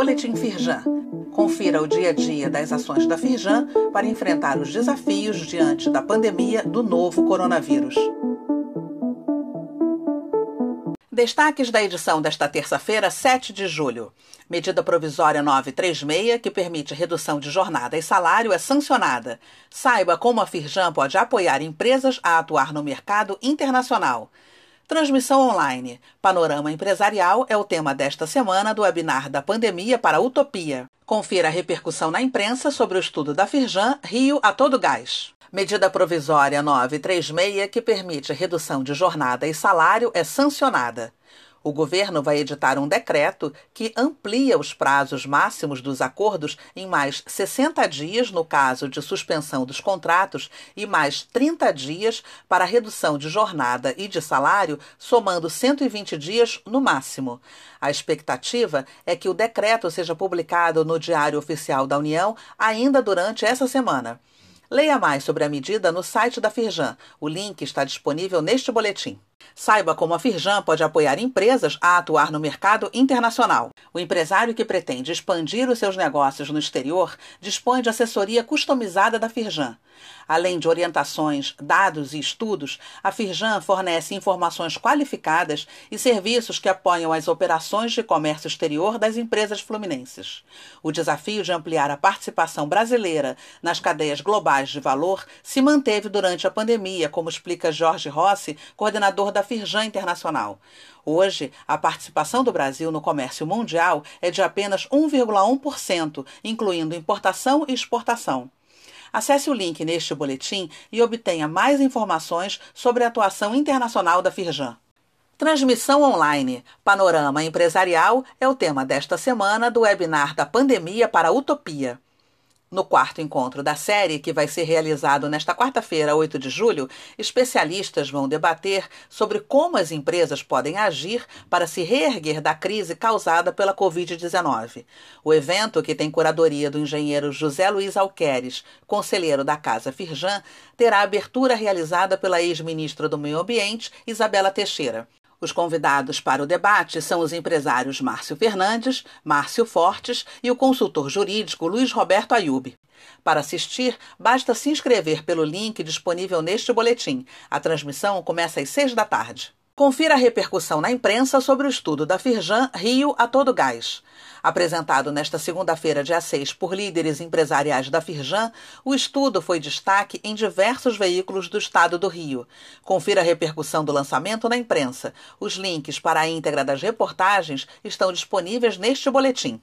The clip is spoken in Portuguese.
Boletim Firjan. Confira o dia a dia das ações da Firjan para enfrentar os desafios diante da pandemia do novo coronavírus. Destaques da edição desta terça-feira, 7 de julho. Medida provisória 936, que permite redução de jornada e salário, é sancionada. Saiba como a Firjan pode apoiar empresas a atuar no mercado internacional. Transmissão online. Panorama empresarial é o tema desta semana do webinar da pandemia para a Utopia. Confira a repercussão na imprensa sobre o estudo da Firjan Rio a todo gás. Medida provisória 936, que permite redução de jornada e salário, é sancionada. O governo vai editar um decreto que amplia os prazos máximos dos acordos em mais 60 dias no caso de suspensão dos contratos e mais 30 dias para redução de jornada e de salário, somando 120 dias no máximo. A expectativa é que o decreto seja publicado no Diário Oficial da União ainda durante essa semana. Leia mais sobre a medida no site da Firjan. O link está disponível neste boletim. Saiba como a Firjan pode apoiar empresas a atuar no mercado internacional. O empresário que pretende expandir os seus negócios no exterior dispõe de assessoria customizada da Firjan. Além de orientações, dados e estudos, a Firjan fornece informações qualificadas e serviços que apoiam as operações de comércio exterior das empresas fluminenses. O desafio de ampliar a participação brasileira nas cadeias globais de valor se manteve durante a pandemia, como explica Jorge Rossi, coordenador da Firjan Internacional. Hoje, a participação do Brasil no comércio mundial é de apenas 1,1%, incluindo importação e exportação. Acesse o link neste boletim e obtenha mais informações sobre a atuação internacional da Firjan. Transmissão online. Panorama empresarial é o tema desta semana do webinar da Pandemia para a Utopia. No quarto encontro da série, que vai ser realizado nesta quarta-feira, 8 de julho, especialistas vão debater sobre como as empresas podem agir para se reerguer da crise causada pela Covid-19. O evento, que tem curadoria do engenheiro José Luiz Alqueres, conselheiro da Casa Firjan, terá abertura realizada pela ex-ministra do Meio Ambiente, Isabela Teixeira. Os convidados para o debate são os empresários Márcio Fernandes, Márcio Fortes e o consultor jurídico Luiz Roberto Ayub. Para assistir, basta se inscrever pelo link disponível neste boletim. A transmissão começa às seis da tarde. Confira a repercussão na imprensa sobre o estudo da Firjan Rio a todo gás. Apresentado nesta segunda-feira, dia 6, por líderes empresariais da Firjan, o estudo foi destaque em diversos veículos do estado do Rio. Confira a repercussão do lançamento na imprensa. Os links para a íntegra das reportagens estão disponíveis neste boletim.